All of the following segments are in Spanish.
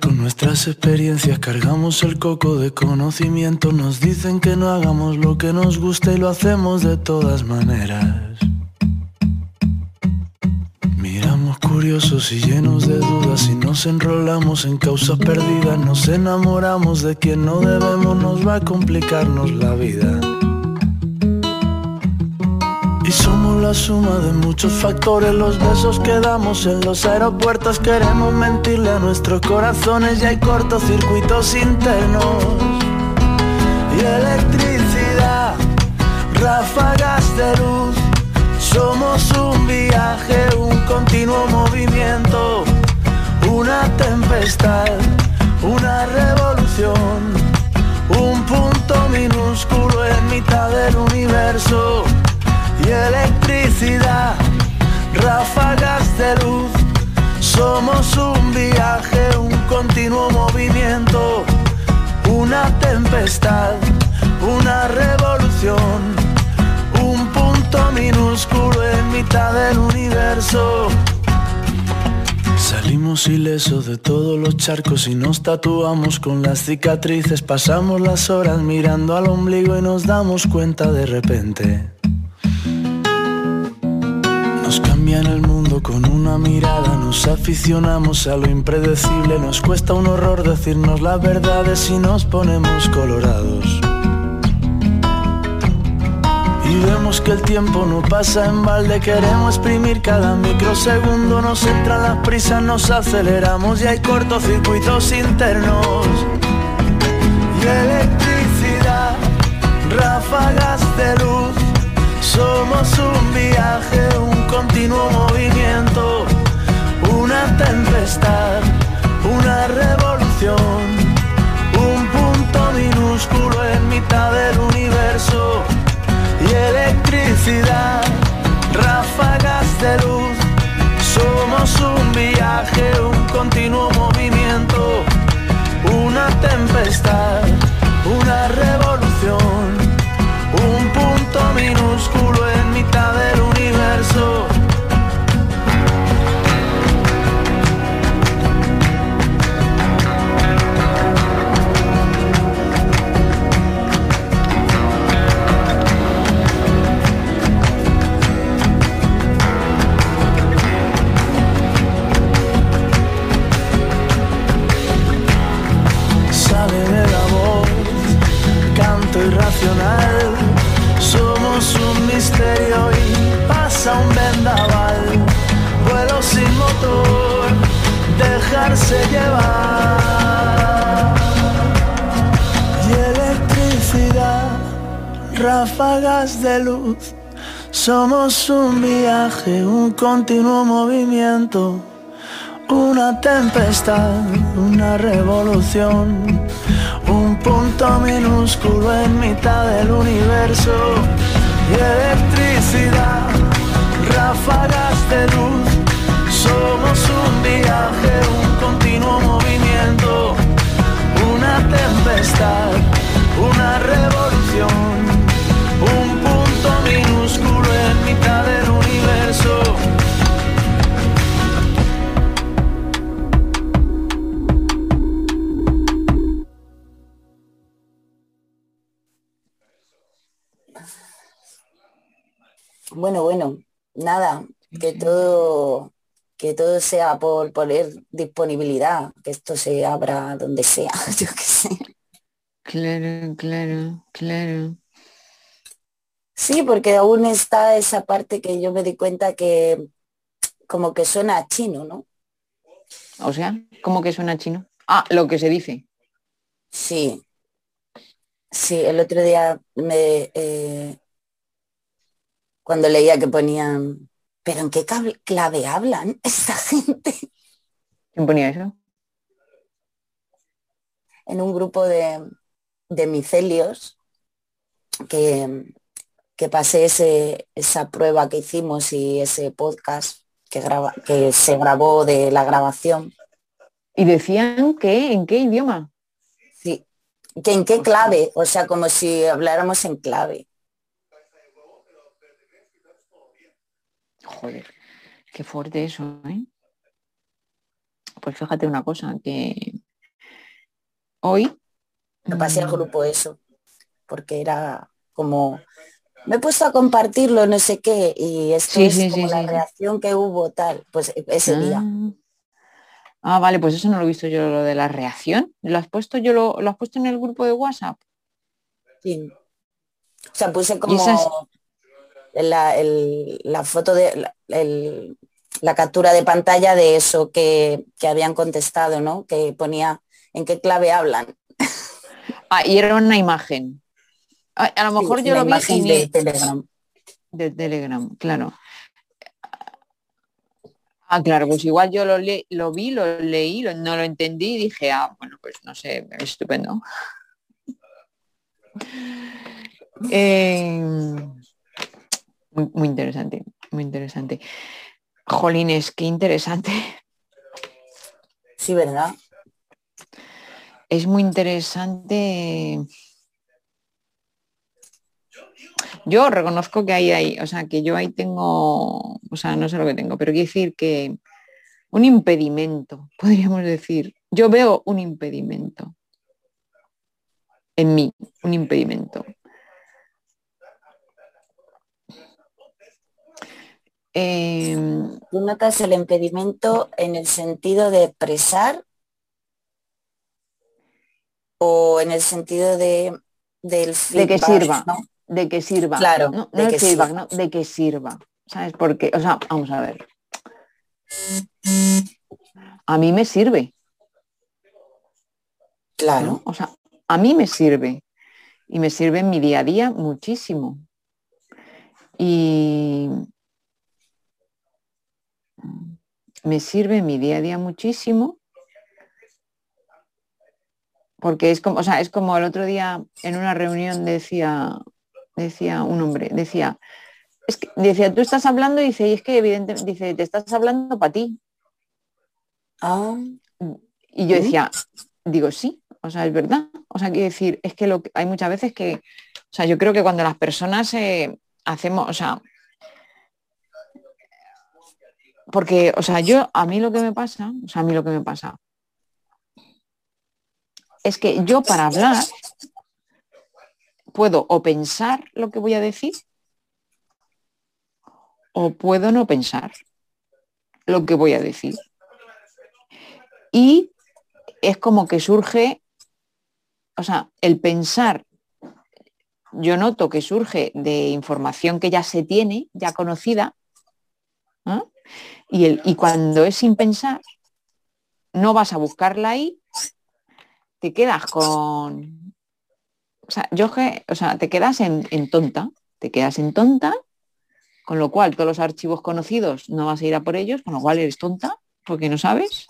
con nuestras experiencias, cargamos el coco de conocimiento. Nos dicen que no hagamos lo que nos gusta y lo hacemos de todas maneras. Miramos curiosos y llenos de dudas y nos enrolamos en causas perdidas. Nos enamoramos de quien no debemos, nos va a complicarnos la vida. Y somos la suma de muchos factores, los besos que damos en los aeropuertos. Queremos mentirle a nuestros corazones y hay cortocircuitos internos. Y electricidad, ráfagas de luz. Somos un viaje, un continuo movimiento. Una tempestad, una revolución. Un punto minúsculo en mitad del universo electricidad, ráfagas de luz. Somos un viaje, un continuo movimiento, una tempestad, una revolución, un punto minúsculo en mitad del universo. Salimos ilesos de todos los charcos y nos tatuamos con las cicatrices. Pasamos las horas mirando al ombligo y nos damos cuenta de repente nos cambian el mundo con una mirada, nos aficionamos a lo impredecible, nos cuesta un horror decirnos la verdad si nos ponemos colorados. Y vemos que el tiempo no pasa en balde, queremos exprimir cada microsegundo, nos entran las prisas, nos aceleramos y hay cortocircuitos internos. Y electricidad, ráfagas de luz, somos un viaje, un continuo movimiento, una tempestad, una revolución, un punto minúsculo en mitad del universo y electricidad, ráfagas de luz. Somos un viaje, un continuo movimiento, una tempestad, una revolución, minúsculo en Somos un viaje, un continuo movimiento. Una tempestad, una revolución, un punto minúsculo en mitad del universo electricidad, ráfagas de luz. Somos un viaje, un continuo movimiento, una tempestad, una revolución, mitad del universo. Bueno, bueno, nada, que todo, que todo sea por poner disponibilidad, que esto se abra donde sea, yo qué sé. Claro, claro, claro. Sí, porque aún está esa parte que yo me di cuenta que como que suena a chino, ¿no? O sea, ¿cómo que suena chino? Ah, lo que se dice. Sí. Sí, el otro día me eh, cuando leía que ponían, pero ¿en qué clave hablan esta gente? ¿Quién ponía eso? En un grupo de, de micelios que, que pasé ese, esa prueba que hicimos y ese podcast que, graba, que se grabó de la grabación. Y decían que, ¿en qué idioma? Sí. Que en qué clave, o sea, como si habláramos en clave. Joder, qué fuerte eso, ¿eh? pues fíjate una cosa, que hoy... Me pasé al mm, grupo eso, porque era como, me he puesto a compartirlo, no sé qué, y esto es como la reacción que hubo tal, pues e, ese día. Ah. ah, vale, pues eso no lo he visto yo, lo de la reacción. ¿Lo has puesto yo lo, has puesto en el grupo de WhatsApp? Sí. O sea, puse como la, la, foto de la captura de pantalla de eso que, habían contestado, ¿no? Que ponía en qué clave hablan. Ah, y era una imagen. A, lo mejor yo lo vi de Telegram. De Telegram, claro. Ah, claro, pues igual yo lo, lo vi, lo leí, no lo entendí y dije, ah, bueno, pues no sé, estupendo. Eh, muy, interesante, muy interesante. Jolines, qué interesante. Sí, ¿verdad? Es muy interesante. Yo reconozco que ahí hay, o sea, que yo ahí tengo, o sea, no sé lo que tengo, pero quiero decir que un impedimento, podríamos decir. Yo veo un impedimento en mí, un impedimento. Em, ¿Tú notas el impedimento en el sentido de expresar o en el sentido de del de que sirva, de que sirva, claro, no, de que sirva, ¿no? de que sirva, ¿sabes? Porque, o sea, vamos a ver, a mí me sirve, claro, o sea, a mí me sirve. Y me sirve en mi día a día muchísimo. Y me sirve mi día a día muchísimo. Porque es como, o sea, es como el otro día en una reunión decía, decía un hombre, decía, es que decía, tú estás hablando, dice, y es que evidentemente, dice, te estás hablando para ti. Ah. Y yo decía, digo, sí, o sea, es verdad. O sea, quiero decir, es que lo hay muchas veces que, o sea, yo creo que cuando las personas eh, hacemos, o sea, porque, o sea, yo, a mí lo que me pasa, o sea, a mí lo que me pasa, es que yo para hablar puedo o pensar lo que voy a decir o puedo no pensar lo que voy a decir. Y es como que surge, o sea, el pensar, yo noto que surge de información que ya se tiene, ya conocida, y, el, y cuando es sin pensar, no vas a buscarla ahí, te quedas con... O sea, yo o sea, te quedas en, tonta, te quedas en tonta, con lo cual todos los archivos conocidos no vas a ir a por ellos, con lo cual eres tonta, porque no sabes,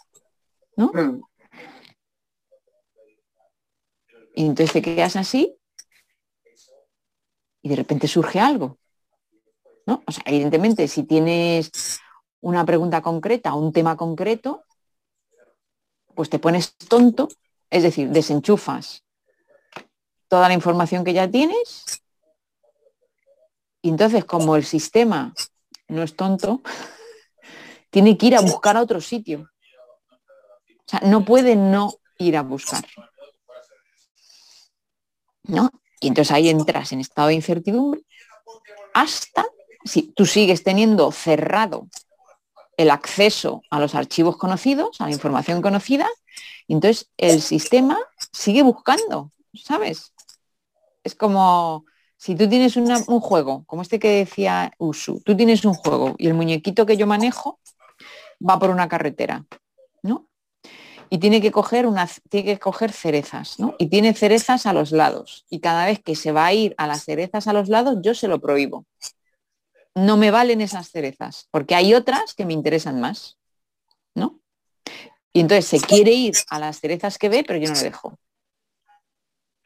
¿no? Mm. Y entonces te quedas así y de repente surge algo. ¿no? O sea, evidentemente, si tienes una pregunta concreta, un tema concreto, pues te pones tonto, es decir, desenchufas toda la información que ya tienes y entonces como el sistema no es tonto, tiene que ir a buscar a otro sitio. O sea, no puede no ir a buscar. ¿No? Y entonces ahí entras en estado de incertidumbre hasta si tú sigues teniendo cerrado el acceso a los archivos conocidos, a la información conocida, entonces el sistema sigue buscando, ¿sabes? Es como si tú tienes un juego, como este que decía Usu, tú tienes un juego y el muñequito que yo manejo va por una carretera, ¿no? Y tiene que coger unas, tiene que coger cerezas, ¿no? Y tiene cerezas a los lados. Y cada vez que se va a ir a las cerezas a los lados, yo se lo prohíbo no me valen esas cerezas, porque hay otras que me interesan más, ¿no? Y entonces se quiere ir a las cerezas que ve, pero yo no le dejo.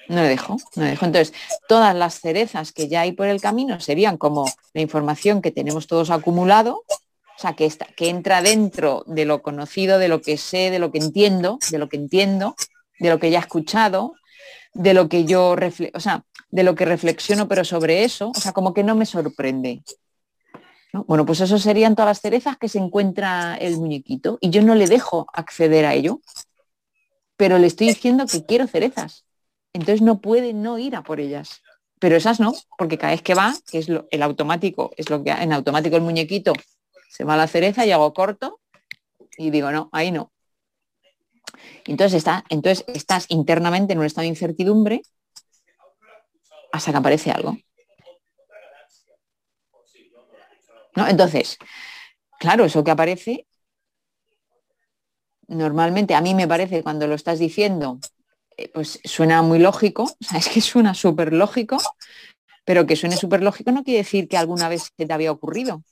No le dejo, no le dejo. Entonces, todas las cerezas que ya hay por el camino serían como la información que tenemos todos acumulado, o sea, que, está, que entra dentro de lo conocido, de lo que sé, de lo que entiendo, de lo que entiendo, de lo que ya he escuchado, de lo que yo, o sea, de lo que reflexiono, pero sobre eso, o sea, como que no me sorprende. Bueno, pues eso serían todas las cerezas que se encuentra el muñequito y yo no le dejo acceder a ello, pero le estoy diciendo que quiero cerezas. Entonces no puede no ir a por ellas. Pero esas no, porque cada vez que va, que es lo, el automático, es lo que en automático el muñequito se va a la cereza y hago corto y digo, no, ahí no. Entonces, está, entonces estás internamente en un estado de incertidumbre hasta que aparece algo. ¿No? Entonces, claro, eso que aparece, normalmente a mí me parece cuando lo estás diciendo, pues suena muy lógico, o sea, es que suena súper lógico, pero que suene súper lógico no quiere decir que alguna vez se te había ocurrido.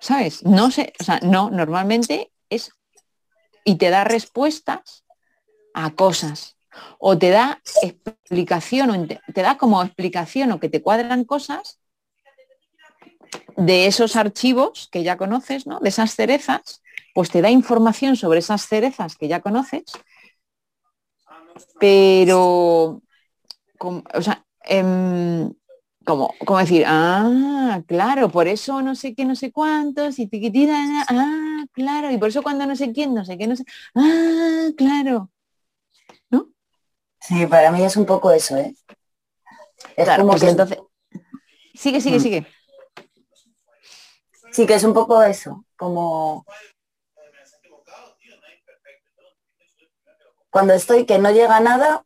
¿Sabes? No sé, o sea, no, normalmente es y te da respuestas a cosas o te da explicación o te, da como explicación o que te cuadran cosas de esos archivos que ya conoces, ¿no? De esas cerezas, pues te da información sobre esas cerezas que ya conoces, pero, o sea, em, como, como decir, ah, claro, por eso no sé qué, no sé cuántos, y tiquitita, ah, claro, y por eso cuando no sé quién, no sé qué, no sé, ah, claro. ¿No? Sí, para mí es un poco eso, ¿eh? Es claro, como pues que... entonces. Sigue, sigue, mm. sigue. Sí, que es un poco eso, como cuando estoy que no llega nada,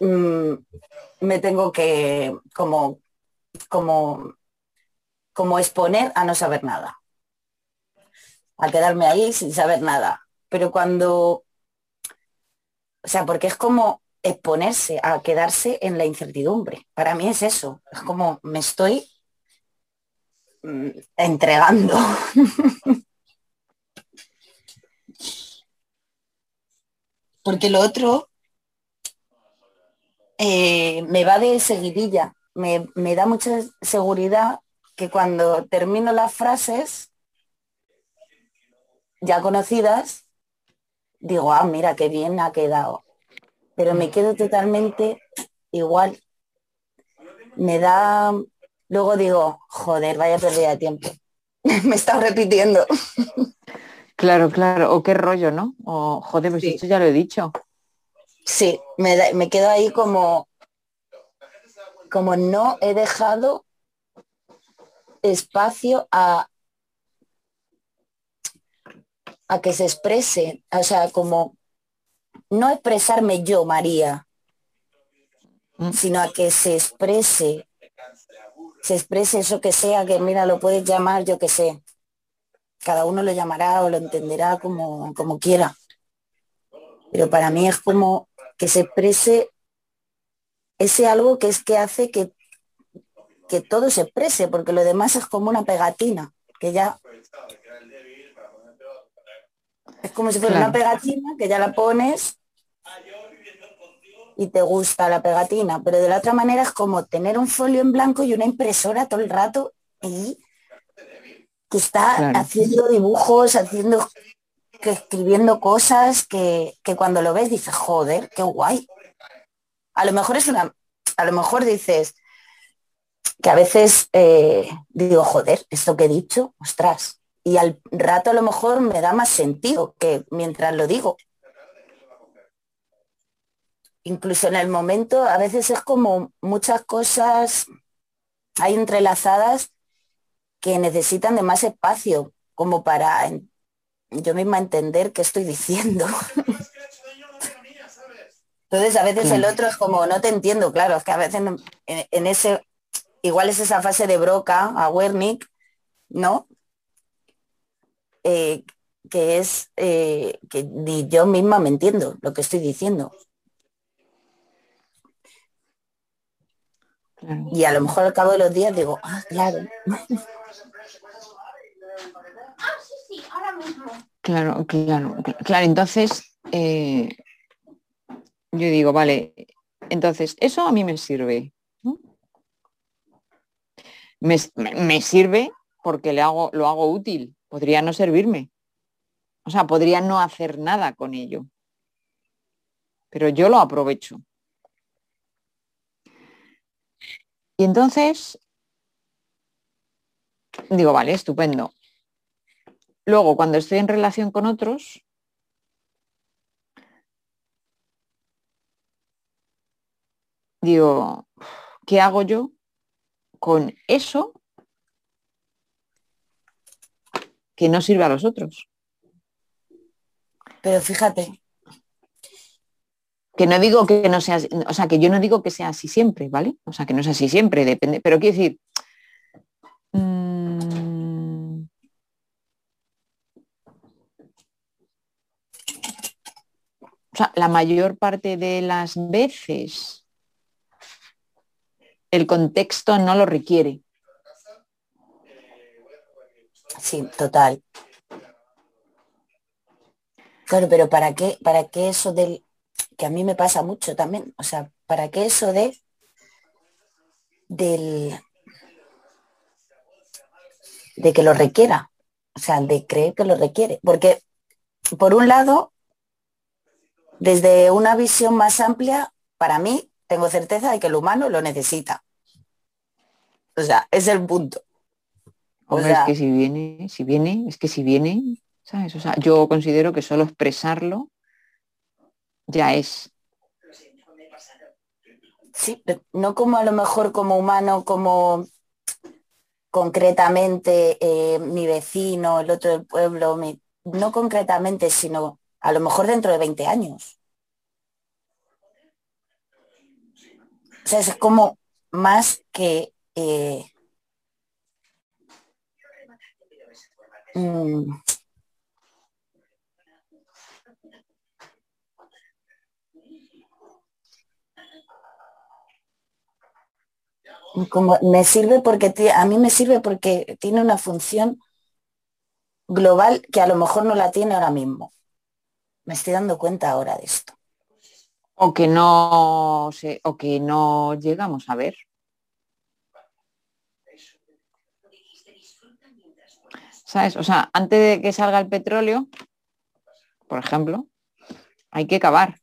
mm, me tengo que como, como, como exponer a no saber nada, a quedarme ahí sin saber nada. Pero cuando, o sea, porque es como exponerse a quedarse en la incertidumbre. Para mí es eso, es como me estoy mm, entregando. porque lo otro eh, me va de seguidilla. Me, me da mucha seguridad que cuando termino las frases ya conocidas, digo, ah, mira, qué bien ha quedado. Pero me quedo totalmente igual. Me da, luego digo, joder, vaya pérdida de tiempo. me está repitiendo. claro, claro, o qué rollo, ¿no? O joder, pues esto ya lo he dicho. Sí, me, quedo ahí como, como no he dejado espacio a, a que se exprese, o sea, como no expresarme yo, María, mm. sino a que se exprese, se exprese eso que sea, que mira, lo puedes llamar, yo que sé. Cada uno lo llamará o lo entenderá como, como quiera. Pero para mí es como que se exprese ese algo que es que hace que, que todo se exprese, porque lo demás es como una pegatina, que ya... Es como si fuera una pegatina que ya la pones y te gusta la pegatina, pero de la otra manera es como tener un folio en blanco y una impresora todo el rato y que está haciendo dibujos, haciendo que escribiendo cosas que, cuando lo ves dices, joder, qué guay. A lo mejor es una, a lo mejor dices que a veces eh, digo, joder, esto que he dicho, ostras. Y al rato a lo mejor me da más sentido que mientras lo digo. Incluso en el momento, a veces es como muchas cosas hay entrelazadas que necesitan de más espacio como para yo misma entender qué estoy diciendo. Entonces a veces el otro es como, no te entiendo, claro, es que a veces en, ese, igual es esa fase de broca, a Wernick, ¿no? Eh, que es eh, que ni yo misma me entiendo lo que estoy diciendo. Y a lo mejor al cabo de los días digo, ah, claro. Claro, claro, claro. Entonces, eh, yo digo, vale, entonces, eso a mí me sirve. Me, sirve porque le hago, lo hago útil. Podría no servirme. O sea, podría no hacer nada con ello. Pero yo lo aprovecho. Y entonces, digo, vale, estupendo. Luego, cuando estoy en relación con otros, digo, ¿qué hago yo con eso que no sirve a los otros? Pero fíjate. Que no digo que no sea, o sea, que yo no digo que sea así siempre, ¿vale? O sea, que no es así siempre, depende, pero quiero decir, la mayor parte de las veces el contexto no lo requiere. Sí, total. Claro, pero ¿para qué, para qué eso del, que a mí me pasa mucho también, o sea, ¿para qué eso de, del, de que lo requiera? O sea, de creer que lo requiere. Porque, por un lado, desde una visión más amplia, para mí, tengo certeza de que el humano lo necesita. O sea, es el punto. O sea, es que si viene, si viene, es que si viene, ¿sabes? O sea, yo considero que solo expresarlo ya es. Sí, no como a lo mejor como humano, como concretamente eh, mi vecino, el otro del pueblo, no concretamente, sino a lo mejor dentro de 20 años. O sea, es como más que... Eh, mm, como me sirve porque a mí me sirve porque tiene una función global que a lo mejor no la tiene ahora mismo. Me estoy dando cuenta ahora de esto. O que no o que no llegamos a ver. ¿Sabes? O sea, antes de que salga el petróleo, por ejemplo, hay que cavar.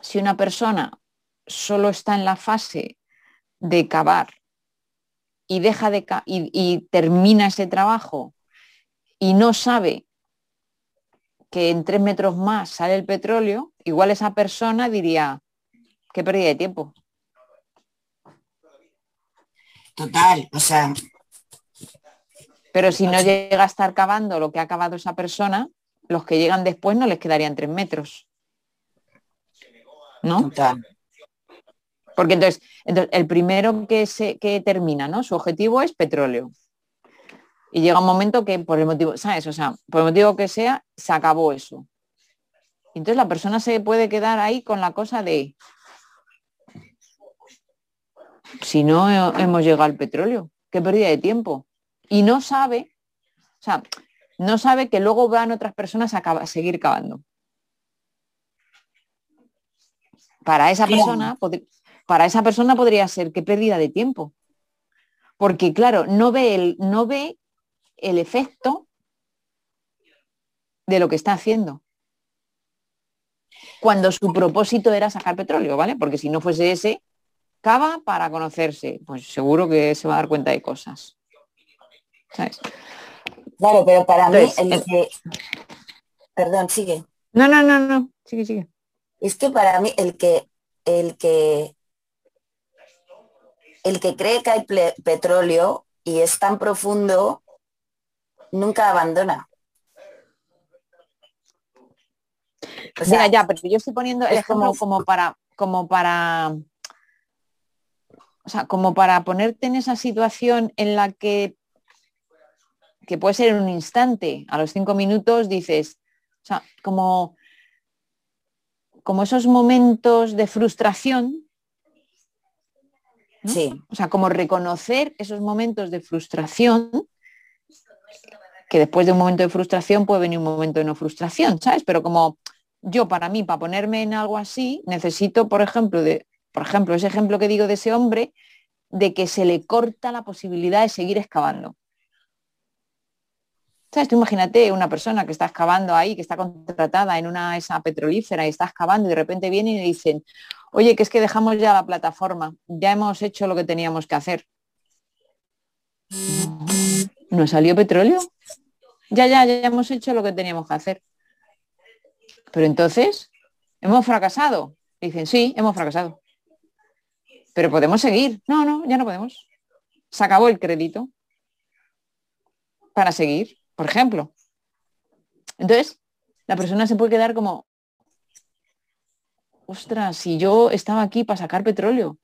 Si una persona solo está en la fase de cavar y deja de y, termina ese trabajo y no sabe que en tres metros más sale el petróleo, igual esa persona diría, qué pérdida de tiempo. Total, o sea. Pero si no llega a estar cavando lo que ha cavado esa persona, los que llegan después no les quedarían tres metros. ¿No? Total. Porque entonces, el primero que, se, que termina, ¿no? Su objetivo es petróleo. Y llega un momento que por el motivo, ¿sabes? O sea, por el motivo que sea, se acabó eso. Entonces la persona se puede quedar ahí con la cosa de, si no hemos llegado al petróleo, qué pérdida de tiempo. Y no sabe, o sea, no sabe que luego van otras personas a, seguir cavando. Para esa persona, para esa persona podría ser que pérdida de tiempo. Porque claro, no ve el, no ve el efecto de lo que está haciendo. Cuando su propósito era sacar petróleo, ¿vale? Porque si no fuese ese, cava para conocerse. Pues seguro que se va a dar cuenta de cosas. Claro, pero para mí el que... Perdón, sigue. No, no, no, no. Sigue, sigue. Es que para mí el que el que el que cree que hay petróleo y es tan profundo, nunca abandona. O sea, ya, pero yo estoy poniendo es como, como para, como para, o sea, como para ponerte en esa situación en la que, que puede ser en un instante, a los cinco minutos dices, o sea, como, como esos momentos de frustración Sí. O sea, como reconocer esos momentos de frustración, que después de un momento de frustración puede venir un momento de no frustración, ¿sabes? Pero como yo para mí, para ponerme en algo así, necesito, por ejemplo, de, por ejemplo, ese ejemplo que digo de ese hombre, de que se le corta la posibilidad de seguir excavando. ¿Sabes? Tú imagínate una persona que está excavando ahí, que está contratada en una esa petrolífera y está excavando y de repente viene y le dicen, oye, que es que dejamos ya la plataforma, ya hemos hecho lo que teníamos que hacer. No salió petróleo. Ya, ya, ya hemos hecho lo que teníamos que hacer. Pero entonces, ¿hemos fracasado? Dicen, sí, hemos fracasado. Pero podemos seguir. No, no, ya no podemos. Se acabó el crédito para seguir, por ejemplo. Entonces, la persona se puede quedar como, ostras, si yo estaba aquí para sacar petróleo.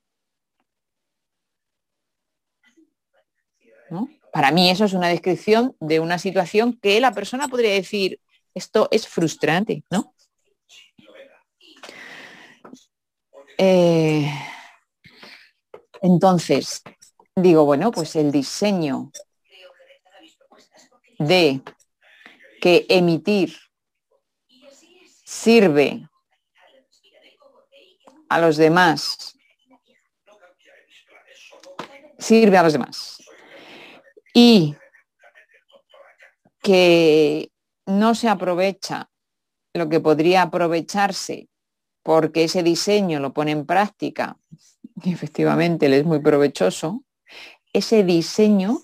Para mí eso es una descripción de una situación que la persona podría decir, esto es frustrante, ¿no? Eh, entonces, digo, bueno, pues el diseño de que emitir sirve a los demás, sirve a los demás y que no se aprovecha lo que podría aprovecharse porque ese diseño lo pone en práctica y efectivamente le es muy provechoso, ese diseño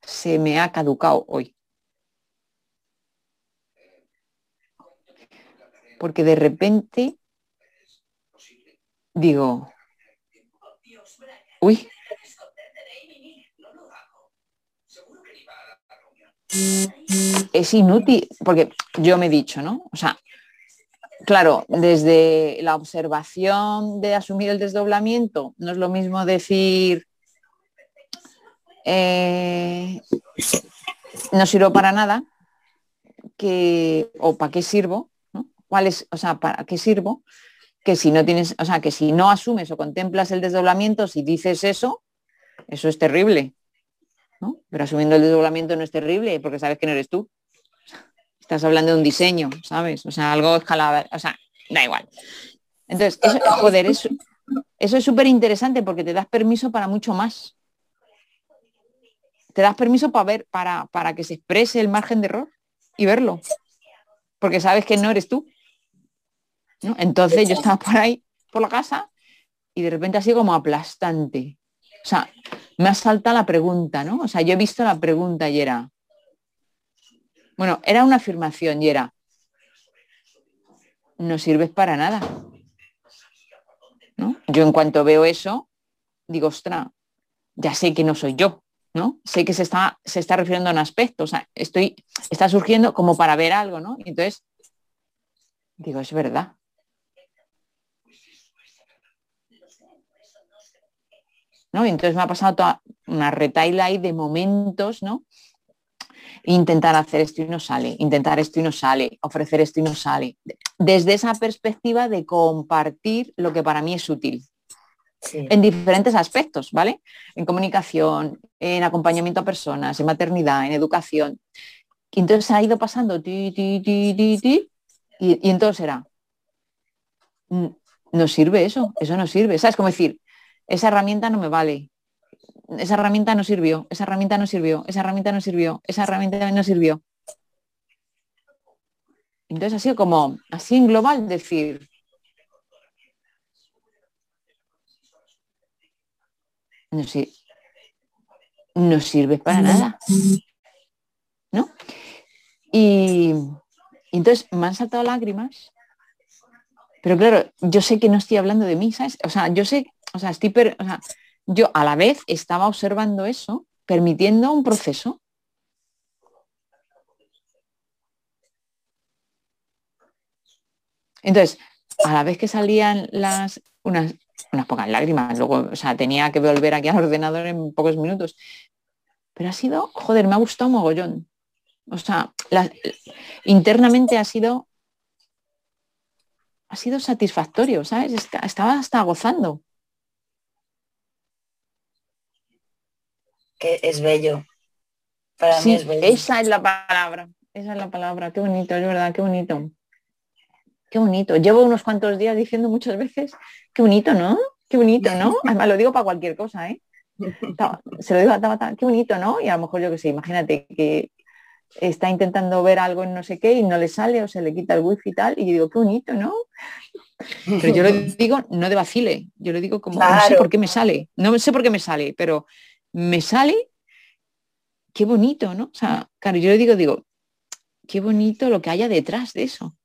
se me ha caducado hoy. Porque de repente digo, uy, es inútil, porque yo me he dicho, ¿no? O sea, claro, desde la observación de asumir el desdoblamiento, no es lo mismo decir, eh, no sirvo para nada, que, o para qué sirvo, ¿no? ¿Cuál es, o sea, para qué sirvo? Que si no tienes, o sea, que si no asumes o contemplas el desdoblamiento, si dices eso, eso es terrible. ¿No? Pero asumiendo el desdoblamiento no es terrible porque sabes que no eres tú. Estás hablando de un diseño, ¿sabes? O sea, algo escalable, o sea, da igual. Entonces, eso, eso, es súper interesante porque te das permiso para mucho más. Te das permiso para ver, para, para que se exprese el margen de error y verlo. Porque sabes que no eres tú. Entonces yo estaba por ahí, por la casa, y de repente así como aplastante. O sea, me ha saltado la pregunta, ¿no? O sea, yo he visto la pregunta y era, bueno, era una afirmación y era, no sirves para nada. ¿no? Yo en cuanto veo eso, digo, ostra, ya sé que no soy yo, ¿no? Sé que se está, se está refiriendo a un aspecto, o sea, estoy, está surgiendo como para ver algo, ¿no? Y entonces, digo, es verdad. ¿No? Y entonces me ha pasado toda una retaila ahí de momentos, ¿no? intentar hacer esto y no sale, intentar esto y no sale, ofrecer esto y no sale. Desde esa perspectiva de compartir lo que para mí es útil. En diferentes aspectos, ¿vale? En comunicación, en acompañamiento a personas, en maternidad, en educación. Y entonces ha ido pasando ti, ti, ti, ti, ti, y, y entonces era, mm, no sirve eso, eso no sirve. ¿Sabes? Como decir, esa herramienta no me vale, esa herramienta no sirvió, esa herramienta no sirvió, esa herramienta no sirvió, esa herramienta no sirvió. Entonces ha sido como, así en global, decir, no, no sirve para nada. ¿No? Y, entonces me han saltado lágrimas, pero claro, yo sé que no estoy hablando de mí, ¿sabes? O sea, yo sé, o sea, estoy, sea, yo a la vez estaba observando eso, permitiendo un proceso. Entonces, a la vez que salían las unas, unas pocas lágrimas, luego, o sea, tenía que volver aquí al ordenador en pocos minutos. Pero ha sido, joder, me ha gustado mogollón. O sea, internamente ha sido ha sido satisfactorio, ¿sabes? Estaba hasta gozando. Que es bello. Para mí es bello. Esa es la palabra, esa es la palabra. Qué bonito, es verdad, qué bonito. Qué bonito. Llevo unos cuantos días diciendo muchas veces, qué bonito, ¿no? Qué bonito, ¿no? Además lo digo para cualquier cosa, ¿eh? Se lo digo a Tabata, qué bonito, ¿no? Y a lo mejor yo que sé, imagínate que está intentando ver algo en no sé qué y no le sale o se le quita el wifi y tal, y yo digo, qué bonito, ¿no? Pero yo lo digo no de vacile, yo lo digo como, no sé por qué me sale, no sé por qué me sale, pero me sale, qué bonito, ¿no? O sea, claro, yo le digo, digo, qué bonito lo que haya detrás de eso.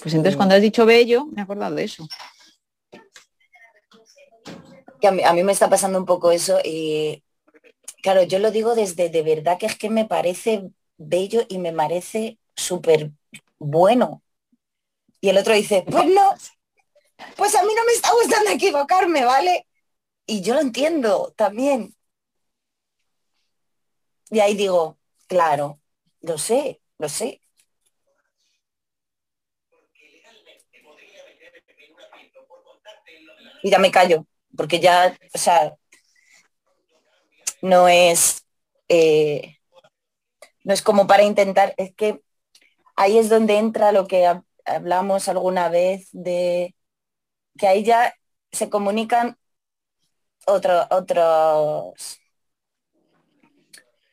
Pues entonces cuando has dicho bello, me he acordado de eso. Que a mí, me está pasando un poco eso y claro, yo lo digo desde de verdad que es que me parece bello y me parece súper bueno. Y el otro dice, pues no, pues a mí no me está gustando equivocarme, ¿vale? Y yo lo entiendo también. Y ahí digo, claro, lo sé, lo sé. Y ya me callo, porque ya, o sea, no es, eh, no es como para intentar, es que ahí es donde entra lo que hablamos alguna vez de que ahí ya se comunican otros,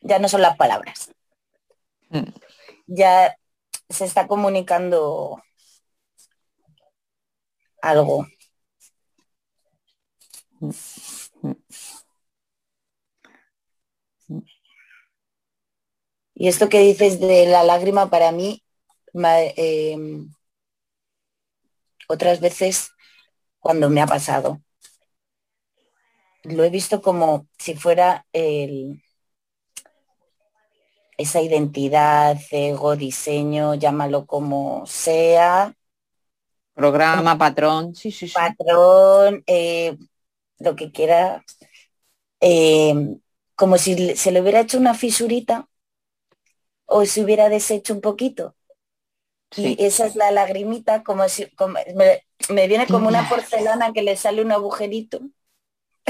ya no son las palabras. Mm. Ya se está comunicando algo. Y esto que dices de la lágrima para mí, em, otras veces cuando me ha pasado, lo he visto como si fuera el, esa identidad, ego, diseño, llámalo como sea. Programa, patrón, sí, sí, Patrón, eh, lo que quiera. Eh, como si se le hubiera hecho una fisurita o se hubiera deshecho un poquito. Y esa es la lagrimita, como si me, me, viene como una porcelana que le sale un agujerito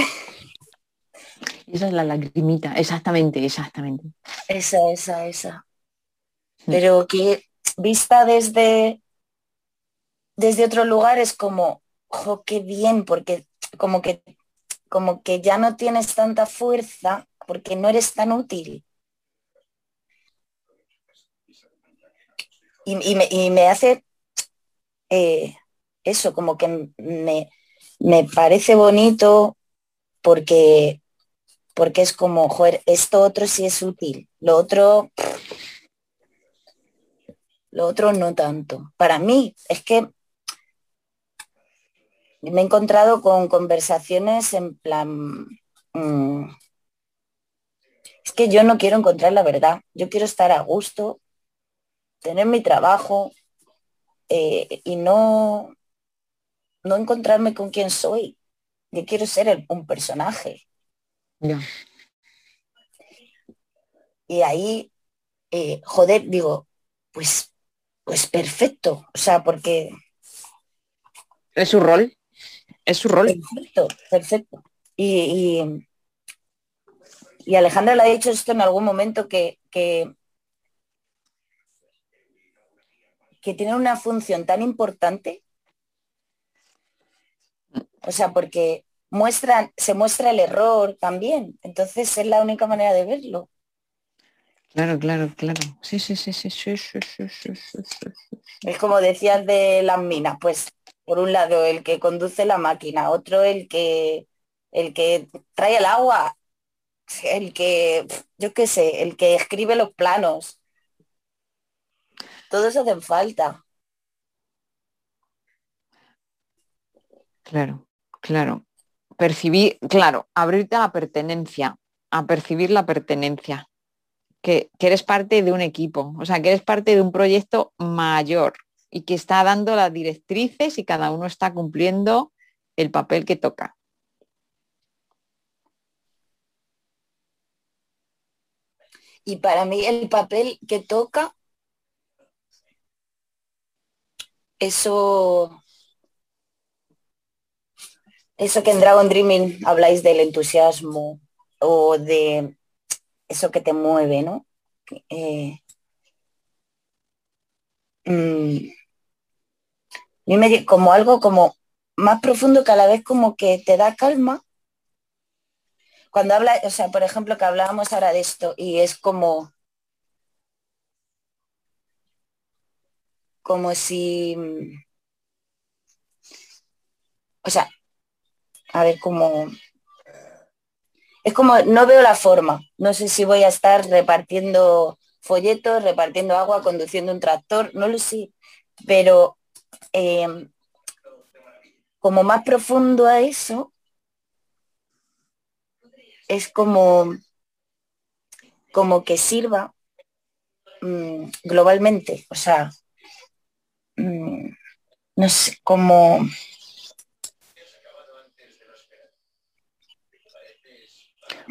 esa es la lagrimita, exactamente, exactamente. Esa, esa, esa. Pero que vista desde, desde otro lugar es como, jo, qué bien, porque como que, como que ya no tienes tanta fuerza porque no eres tan útil. Y, me, hace eh, eso, como que me, me parece bonito porque porque es como, joder, esto otro sí es útil, lo otro, lo otro no tanto. Para mí es que me he encontrado con conversaciones en plan, mm, es que yo no quiero encontrar la verdad, yo quiero estar a gusto, tener mi trabajo eh, y no, no encontrarme con quién soy. Yo quiero ser un personaje. Y ahí, eh, joder, digo, pues, pues perfecto. O sea, porque... Es su rol. Es su rol. Perfecto, perfecto. Y, y, Alejandra le ha dicho esto en algún momento que, que, que tiene una función tan importante. O sea, porque muestran, se muestra el error también. Entonces es la única manera de verlo. Claro, claro, claro. Sí, sí, sí, sí, sí, sí, sí, sí, Es como decías de las minas, pues por un lado el que conduce la máquina, otro el que el que trae el agua, el que, yo qué sé, el que escribe los planos. Todo eso hace falta. Claro, claro percibir, claro, abrirte a la pertenencia, a percibir la pertenencia, que, eres parte de un equipo, o sea, que eres parte de un proyecto mayor y que está dando las directrices y cada uno está cumpliendo el papel que toca. Y para mí el papel que toca, eso eso que en Dragon Dreaming habláis del entusiasmo o de eso que te mueve, ¿no? Eh, mm, como algo como más profundo que a la vez como que te da calma. Cuando habla, o sea, por ejemplo, que hablábamos ahora de esto y es como como si o sea, a ver cómo, es como, no veo la forma. No sé si voy a estar repartiendo folletos, repartiendo agua, conduciendo un tractor, no lo sé. Pero em, como más profundo a eso, es como, como que sirva mm, globalmente. O sea, mm, no sé, como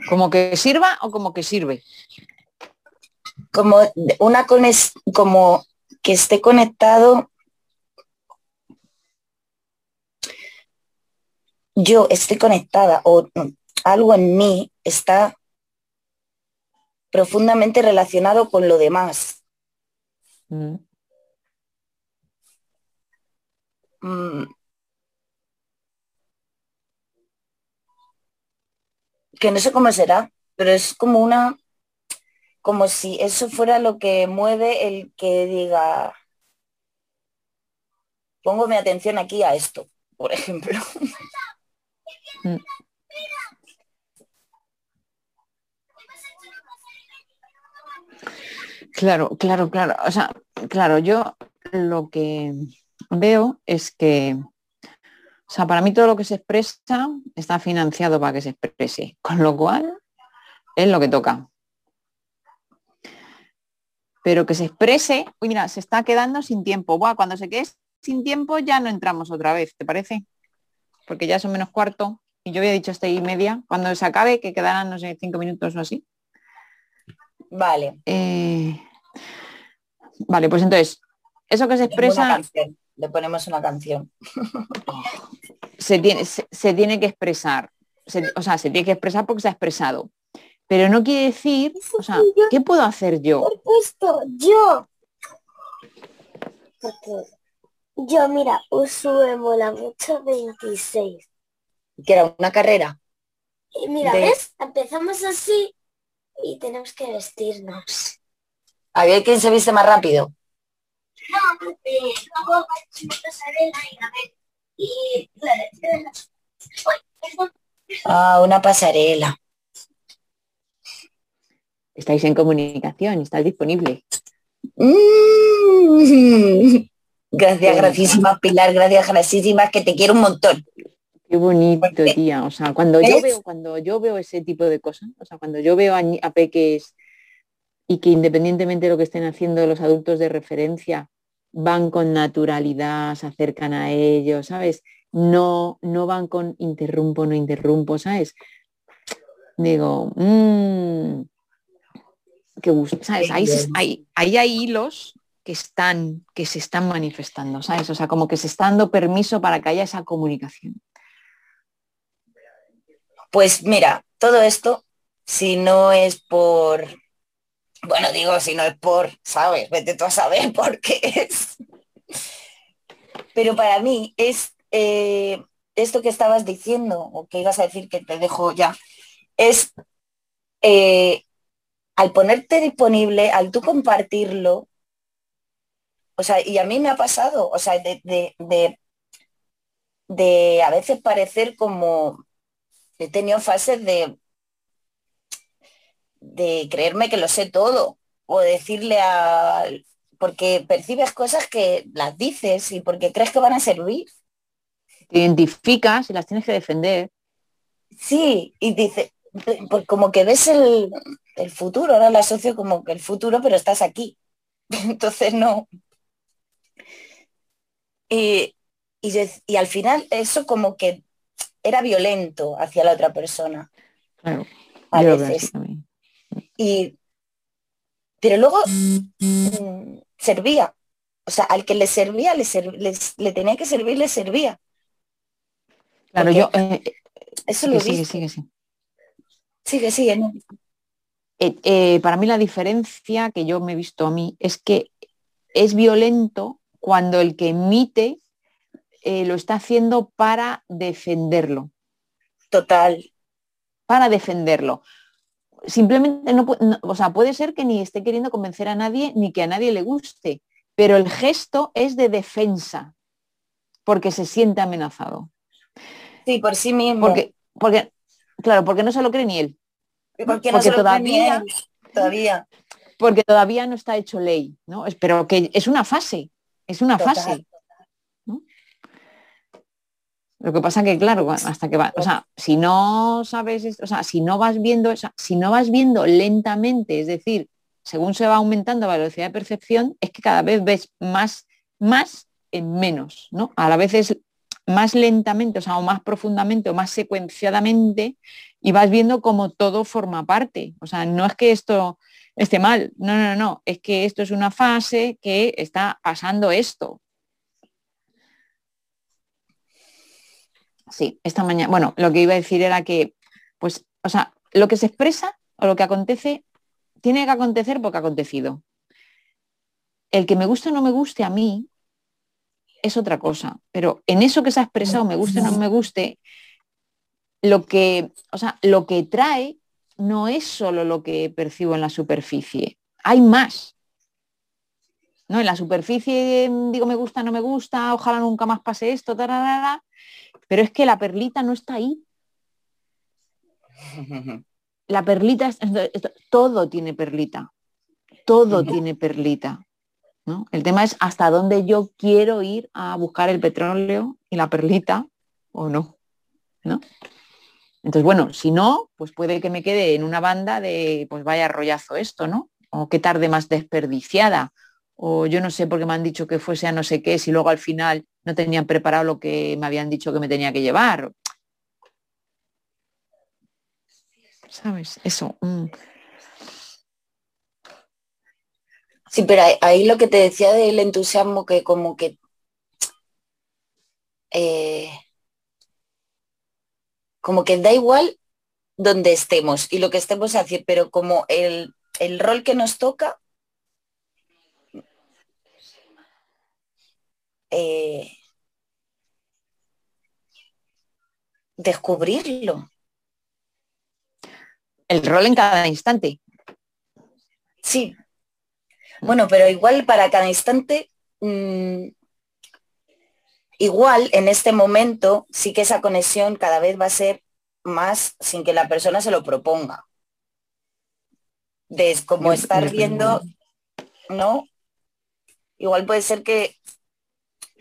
¿Como que sirva o como que sirve? Como una como que esté conectado. Yo estoy conectada o algo en mí está profundamente relacionado con lo demás. Mm. Mm. Que no sé cómo será, pero es como una, como si eso fuera lo que mueve el que diga, pongo mi atención aquí a esto, por ejemplo. Claro, claro, claro. O sea, claro, yo lo que veo es que o sea, para mí todo lo que se expresa está financiado para que se exprese, con lo cual es lo que toca. Pero que se exprese, uy, mira, se está quedando sin tiempo. Buah, cuando se quede sin tiempo ya no entramos otra vez, ¿te parece? Porque ya son menos cuarto y yo había dicho hasta y media. Cuando se acabe, que quedarán, no sé, cinco minutos o así. Vale. Eh, vale, pues entonces, eso que se expresa le ponemos una canción. se, tiene, se, tiene que expresar, o sea, se tiene que expresar porque se ha expresado. Pero no quiere decir, o sea, ¿qué puedo hacer yo? Esto, yo. yo, mira, uso mola mucho 26. Que era una carrera. Y mira, ¿ves? Empezamos así y tenemos que vestirnos. A ver quién se viste más rápido. Ah, una pasarela. Estáis en comunicación, estáis disponible. Mm. Gracias, Pilar, gracias, graciísimas, que te quiero un montón. Qué bonito, tía. O sea, cuando yo veo, cuando yo veo ese tipo de cosas, o sea, cuando yo veo a, a peques y que independientemente de lo que estén haciendo los adultos de referencia, van con naturalidad, se acercan a ellos, ¿sabes? No, no van con interrumpo, no interrumpo, ¿sabes? Digo, mmm, qué gusto, ¿sabes? Ahí, hay, ahí hay hilos que están, que se están manifestando, ¿sabes? O sea, como que se está dando permiso para que haya esa comunicación. Pues mira, todo esto, si no es por bueno, digo, si no es por, ¿sabes? Vete tú a saber por qué es. Pero para mí es eh, esto que estabas diciendo, o que ibas a decir que te dejo ya, es eh, al ponerte disponible, al tú compartirlo, o sea, y a mí me ha pasado, o sea, de, de, de a veces parecer como, he tenido fases de, de creerme que lo sé todo o decirle a... porque percibes cosas que las dices y porque crees que van a servir. Te identificas y las tienes que defender. Sí, y dice, pues como que ves el, futuro, ahora la asocio como que el futuro, pero estás aquí. Entonces no. Y, y, al final eso como que era violento hacia la otra persona. Claro, a veces. Y, pero luego mm, servía. O sea, al que le servía, le, le, tenía que servir, le servía. Claro, yo... Eh, eso lo sigue, sigue, sigue, sigue. Sigue, eh, eh, para mí la diferencia que yo me he visto a mí es que es violento cuando el que emite lo está haciendo para defenderlo. Total. Para defenderlo simplemente no, o sea, puede ser que ni esté queriendo convencer a nadie ni que a nadie le guste, pero el gesto es de defensa, porque se siente amenazado. Sí, por sí mismo. Porque, porque, claro, porque no se lo cree ni él. porque todavía, todavía. Porque todavía no está hecho ley, ¿no? Pero que es una fase, es una fase. Lo que pasa que, claro, hasta que va, o sea, si no sabes, o sea, si no vas viendo, si no vas viendo lentamente, es decir, según se va aumentando la velocidad de percepción, es que cada vez ves más, más en menos, ¿no? A la vez es más lentamente, o sea, o más profundamente o más secuenciadamente y vas viendo cómo todo forma parte. O sea, no es que esto esté mal, no, no, no, es que esto es una fase que está pasando esto. Sí, esta mañana, bueno, lo que iba a decir era que, pues, o sea, lo que se expresa o lo que acontece, tiene que acontecer porque ha acontecido. El que me guste o no me guste a mí es otra cosa, pero en eso que se ha expresado, me guste o no me guste, lo que, o sea, lo que trae no es solo lo que percibo en la superficie, hay más. ¿No? En la superficie digo me gusta, no me gusta, ojalá nunca más pase esto, pero es que la perlita no está ahí. La perlita, todo tiene perlita, todo tiene perlita. El tema es hasta dónde yo quiero ir a buscar el petróleo y la perlita o no. ¿no? Entonces, bueno, si no, pues puede que me quede en una banda de, pues vaya rollazo esto, ¿no? O qué tarde más desperdiciada. O yo no sé por qué me han dicho que fuese a no sé qué, si luego al final no tenían preparado lo que me habían dicho que me tenía que llevar. ¿Sabes? Eso. Mm. Sí, pero ahí, lo que te decía del entusiasmo, que como que... Eh, como que da igual donde estemos y lo que estemos haciendo, pero como el, rol que nos toca, eh, descubrirlo. El rol en cada instante. Sí, bueno, pero igual para cada instante, mm, igual en este momento sí que esa conexión cada vez va a ser más sin que la persona se lo proponga. De como estar viendo, ¿no? Igual puede ser que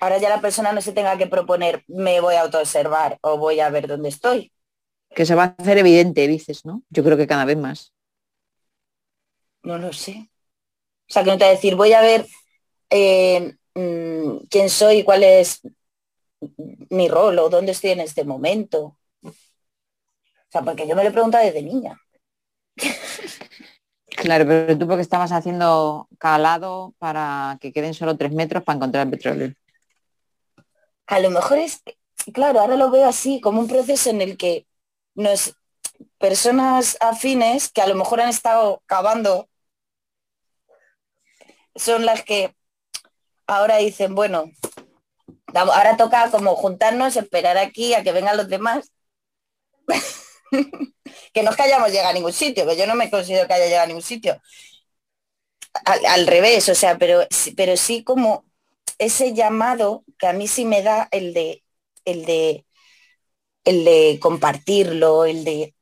ahora ya la persona no se tenga que proponer, me voy a autoobservar o voy a ver dónde estoy. Que se va a hacer evidente, dices, ¿no? Yo creo que cada vez más. No lo sé. O sea, que no te va a decir, voy a ver eh, mm, quién soy, cuál es mi rol o dónde estoy en este momento. O sea, porque yo me lo he preguntado desde niña. Claro, pero tú porque estabas haciendo calado para que queden solo tres metros para encontrar el petróleo. A lo mejor es, claro, ahora lo veo así, como un proceso en el que nos personas afines que a lo mejor han estado cavando son las que ahora dicen, bueno, ahora toca como juntarnos, esperar aquí a que vengan los demás. que no es que hayamos llegado a ningún sitio, que yo no me considero que haya llegado a ningún sitio. Al, revés, o sea, pero, pero sí como ese llamado que a mí sí me da el de, el de, el de compartirlo, el de,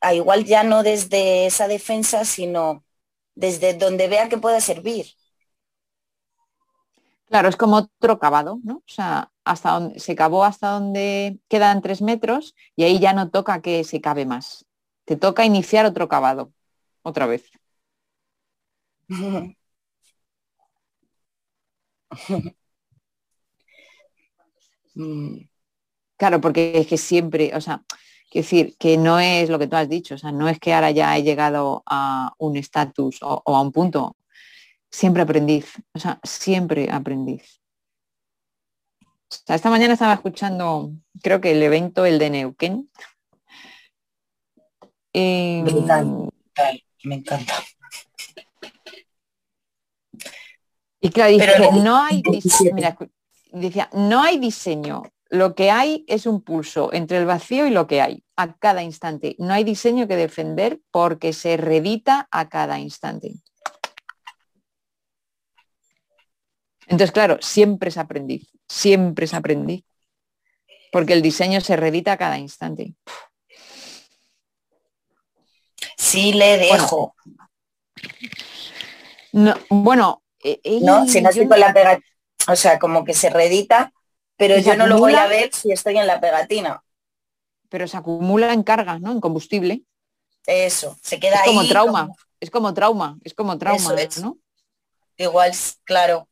a igual ya no desde esa defensa, sino desde donde vea que pueda servir. Claro, es como otro cavado, ¿no? O sea, hasta donde se cavó hasta donde quedan tres metros y ahí ya no toca que se cabe más. Te toca iniciar otro cavado, otra vez. Claro, porque es que siempre, o sea, quiero decir, que no es lo que tú has dicho, o sea, no es que ahora ya he llegado a un estatus o, a un punto, siempre aprendiz, o sea, siempre aprendiz. esta mañana estaba escuchando, creo que el evento, el de Neuquén. me encanta. Y claro, dice, no hay diseño, decía, no hay diseño. Lo que hay es un pulso entre el vacío y lo que hay a cada instante. No hay diseño que defender porque se redita a cada instante. Entonces, claro, siempre es aprendiz, siempre es aprendiz, porque el diseño se reedita a cada instante. Sí le dejo. No, bueno, eh, no, si no estoy con la pegatina, o sea, como que se redita, pero yo no lo voy a ver si estoy en la pegatina. Pero se acumula en cargas, ¿no? En combustible. Eso, se queda es como ahí. Trauma, Es como trauma, es como trauma, ¿no? Igual, claro.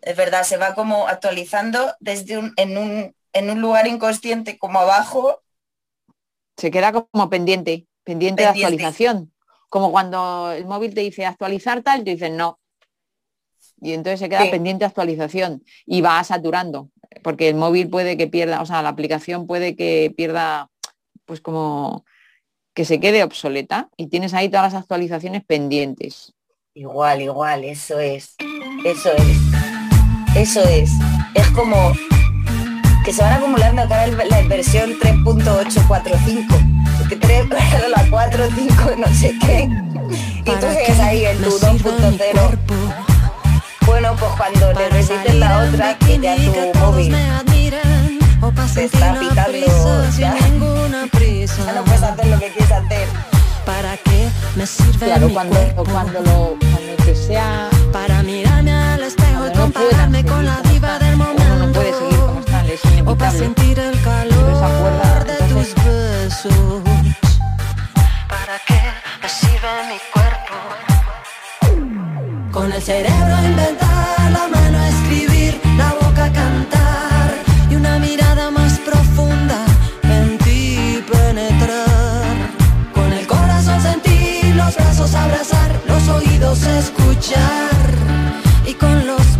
Es verdad, se va como actualizando desde un, en, un, en un lugar inconsciente como abajo. Se queda como pendiente, pendiente, de actualización. Como cuando el móvil te dice actualizar tal, te dicen no. Y entonces se queda pendiente actualización y va saturando, porque el móvil puede que pierda, o sea, la aplicación puede que pierda, pues como que se quede obsoleta y tienes ahí todas las actualizaciones pendientes. Igual, igual, eso es. Eso es. Eso es. Es como que se van acumulando acá la versión 3.845. Que 3, la 4, 5, no sé qué. Y tú sigues ahí en tu 2.0. Bueno, pues cuando le necesites la otra, que ya tu móvil te está pitando ya. ya no puedes hacer lo que quieres hacer. ¿Para qué me sirve claro, cuando, cuando lo cuando te sea Para mirarme al espejo y compararme con la diva del momento. no puede seguir como está, es o para inevitable. sentir el calor de tus besos. ¿Para qué me sirve mi cuerpo? Con el cerebro inventar, la mano escribir, la boca cantar y una mirada más profunda en ti penetrar. Con el corazón sentir, los brazos abrazar, los oídos escuchar y con los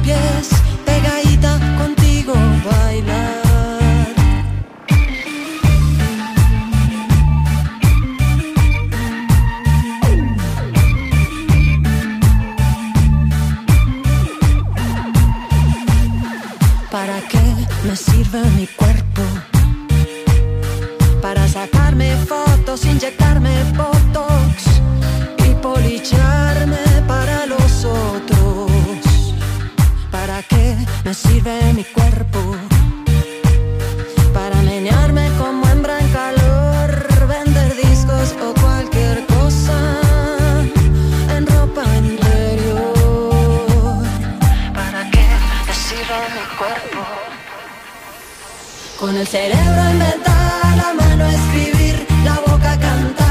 Con el cerebro inventar, la mano escribir, la boca cantar